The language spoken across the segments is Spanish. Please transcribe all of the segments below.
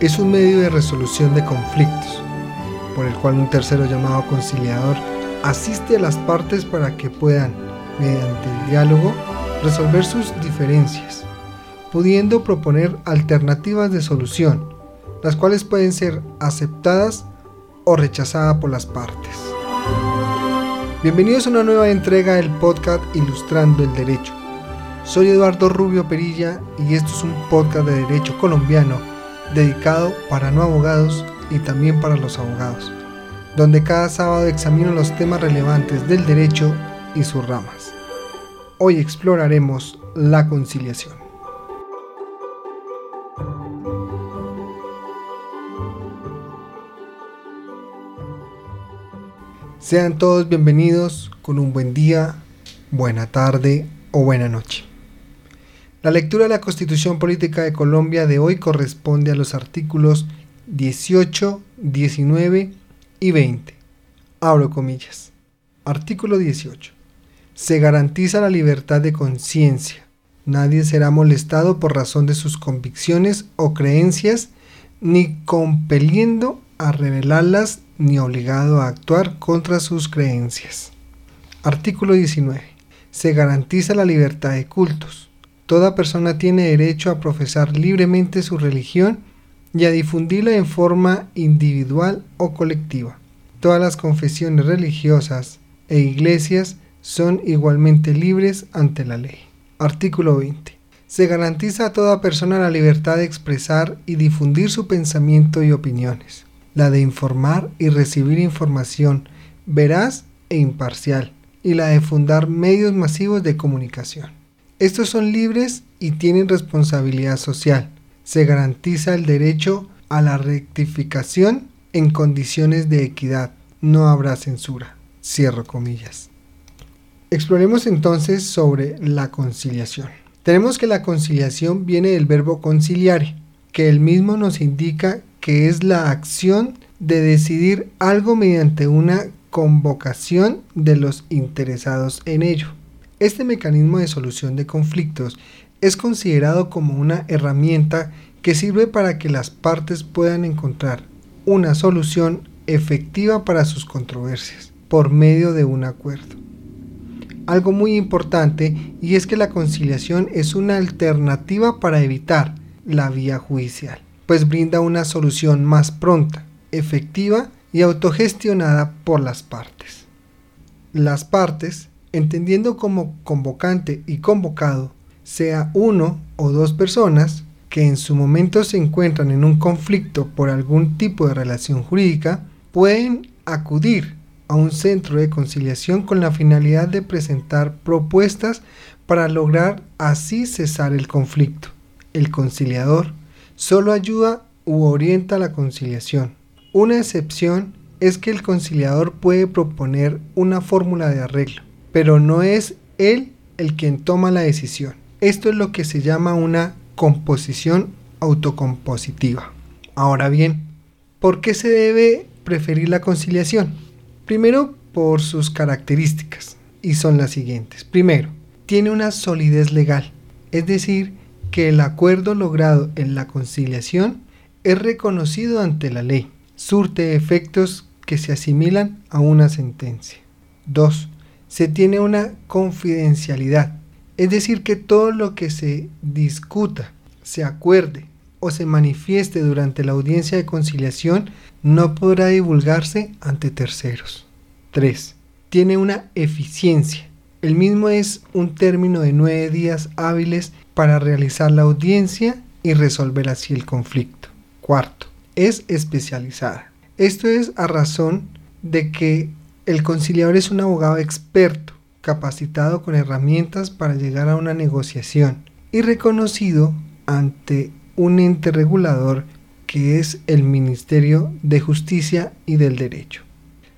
es un medio de resolución de conflictos, por el cual un tercero llamado conciliador asiste a las partes para que puedan, mediante el diálogo, resolver sus diferencias, pudiendo proponer alternativas de solución, las cuales pueden ser aceptadas o rechazadas por las partes. Bienvenidos a una nueva entrega del podcast Ilustrando el Derecho. Soy Eduardo Rubio Perilla y esto es un podcast de derecho colombiano dedicado para no abogados y también para los abogados, donde cada sábado examino los temas relevantes del derecho y sus ramas. Hoy exploraremos la conciliación. Sean todos bienvenidos con un buen día, buena tarde o buena noche. La lectura de la Constitución Política de Colombia de hoy corresponde a los artículos 18, 19 y 20. Abro comillas. Artículo 18. Se garantiza la libertad de conciencia. Nadie será molestado por razón de sus convicciones o creencias, ni compeliendo a revelarlas, ni obligado a actuar contra sus creencias. Artículo 19. Se garantiza la libertad de cultos Toda persona tiene derecho a profesar libremente su religión y a difundirla en forma individual o colectiva. Todas las confesiones religiosas e iglesias son igualmente libres ante la ley. Artículo 20. Se garantiza a toda persona la libertad de expresar y difundir su pensamiento y opiniones, la de informar y recibir información veraz e imparcial, y la de fundar medios masivos de comunicación. Estos son libres y tienen responsabilidad social. Se garantiza el derecho a la rectificación en condiciones de equidad. No habrá censura. Cierro comillas. Exploremos entonces sobre la conciliación. Tenemos que la conciliación viene del verbo conciliare, que el mismo nos indica que es la acción de decidir algo mediante una convocación de los interesados en ello. Este mecanismo de solución de conflictos es considerado como una herramienta que sirve para que las partes puedan encontrar una solución efectiva para sus controversias por medio de un acuerdo. Algo muy importante y es que la conciliación es una alternativa para evitar la vía judicial, pues brinda una solución más pronta, efectiva y autogestionada por las partes. Las partes entendiendo como convocante y convocado sea uno o dos personas que en su momento se encuentran en un conflicto por algún tipo de relación jurídica, pueden acudir a un centro de conciliación con la finalidad de presentar propuestas para lograr así cesar el conflicto. El conciliador solo ayuda u orienta la conciliación. Una excepción es que el conciliador puede proponer una fórmula de arreglo pero no es él el quien toma la decisión. Esto es lo que se llama una composición autocompositiva. Ahora bien, ¿por qué se debe preferir la conciliación? Primero, por sus características, y son las siguientes. Primero, tiene una solidez legal, es decir, que el acuerdo logrado en la conciliación es reconocido ante la ley, surte efectos que se asimilan a una sentencia. 2 se tiene una confidencialidad, es decir, que todo lo que se discuta, se acuerde o se manifieste durante la audiencia de conciliación no podrá divulgarse ante terceros. 3. Tiene una eficiencia. El mismo es un término de nueve días hábiles para realizar la audiencia y resolver así el conflicto. Cuarto, es especializada. Esto es a razón de que el conciliador es un abogado experto, capacitado con herramientas para llegar a una negociación y reconocido ante un ente regulador que es el Ministerio de Justicia y del Derecho.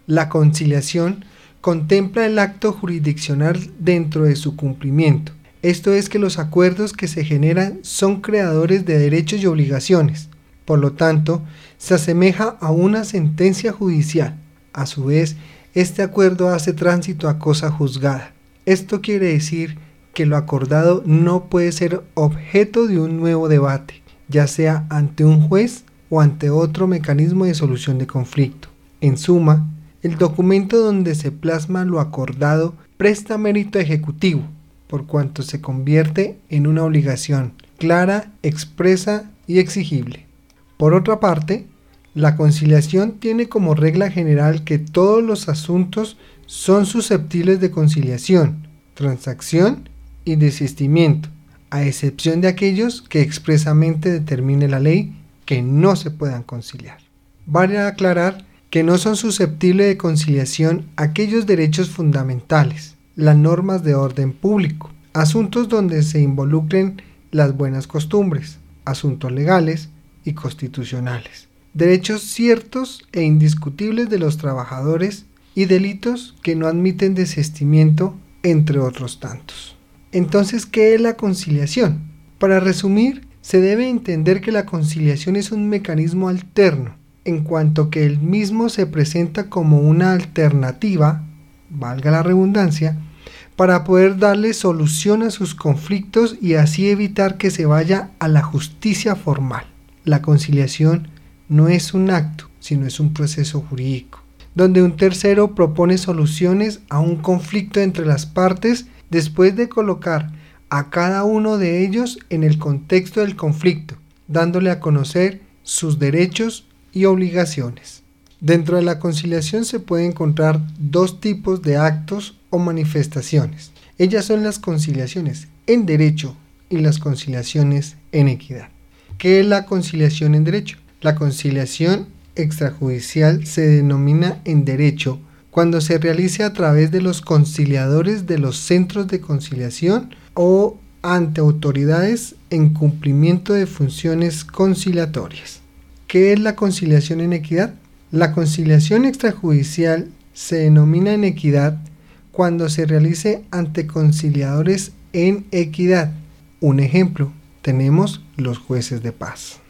La conciliación contempla el acto jurisdiccional dentro de su cumplimiento. Esto es que los acuerdos que se generan son creadores de derechos y obligaciones. Por lo tanto, se asemeja a una sentencia judicial. A su vez, este acuerdo hace tránsito a cosa juzgada. Esto quiere decir que lo acordado no puede ser objeto de un nuevo debate, ya sea ante un juez o ante otro mecanismo de solución de conflicto. En suma, el documento donde se plasma lo acordado presta mérito ejecutivo, por cuanto se convierte en una obligación clara, expresa y exigible. Por otra parte, la conciliación tiene como regla general que todos los asuntos son susceptibles de conciliación, transacción y desistimiento, a excepción de aquellos que expresamente determine la ley que no se puedan conciliar. Vale aclarar que no son susceptibles de conciliación aquellos derechos fundamentales, las normas de orden público, asuntos donde se involucren las buenas costumbres, asuntos legales y constitucionales, derechos ciertos e indiscutibles de los trabajadores y delitos que no admiten desistimiento, entre otros tantos. Entonces, ¿qué es la conciliación? Para resumir, se debe entender que la conciliación es un mecanismo alterno, en cuanto que el mismo se presenta como una alternativa, valga la redundancia, para poder darle solución a sus conflictos y así evitar que se vaya a la justicia formal. La conciliación no es un acto, sino es un proceso jurídico, donde un tercero propone soluciones a un conflicto entre las partes después de colocar a cada uno de ellos en el contexto del conflicto, dándole a conocer sus derechos y obligaciones. Dentro de la conciliación se puede encontrar dos tipos de actos o manifestaciones. Ellas son las conciliaciones en derecho y las conciliaciones en equidad. ¿Qué es la conciliación en derecho? La conciliación extrajudicial se denomina en derecho cuando se realice a través de los conciliadores de los centros de conciliación o ante autoridades en cumplimiento de funciones conciliatorias. ¿Qué es la conciliación en equidad? La conciliación extrajudicial se denomina en equidad cuando se realice ante conciliadores en equidad. Un ejemplo, tenemos los jueces de paz.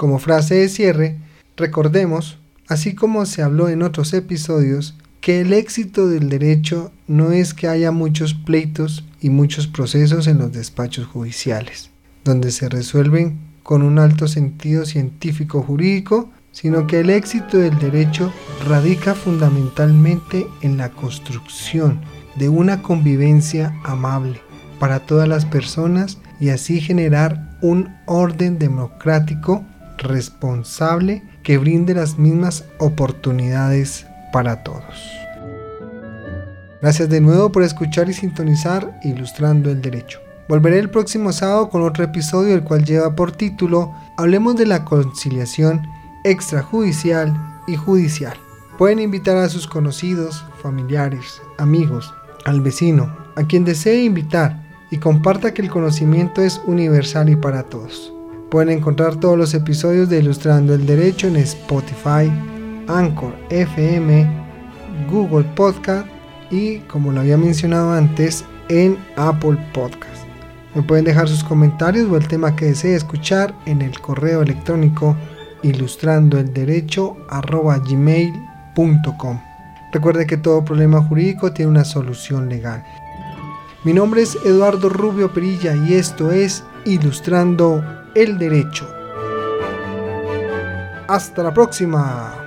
Como frase de cierre, recordemos, así como se habló en otros episodios, que el éxito del derecho no es que haya muchos pleitos y muchos procesos en los despachos judiciales, donde se resuelven con un alto sentido científico jurídico, sino que el éxito del derecho radica fundamentalmente en la construcción de una convivencia amable para todas las personas y así generar un orden democrático responsable que brinde las mismas oportunidades para todos. Gracias de nuevo por escuchar y sintonizar Ilustrando el Derecho. Volveré el próximo sábado con otro episodio el cual lleva por título Hablemos de la conciliación extrajudicial y judicial. Pueden invitar a sus conocidos, familiares, amigos, al vecino, a quien desee invitar y comparta que el conocimiento es universal y para todos. Pueden encontrar todos los episodios de Ilustrando el Derecho en Spotify, Anchor FM, Google Podcast y, como lo había mencionado antes, en Apple Podcast. Me pueden dejar sus comentarios o el tema que desee escuchar en el correo electrónico ilustrandoelderecho.gmail.com Recuerde que todo problema jurídico tiene una solución legal. Mi nombre es Eduardo Rubio Perilla y esto es Ilustrando el Derecho. Hasta la próxima.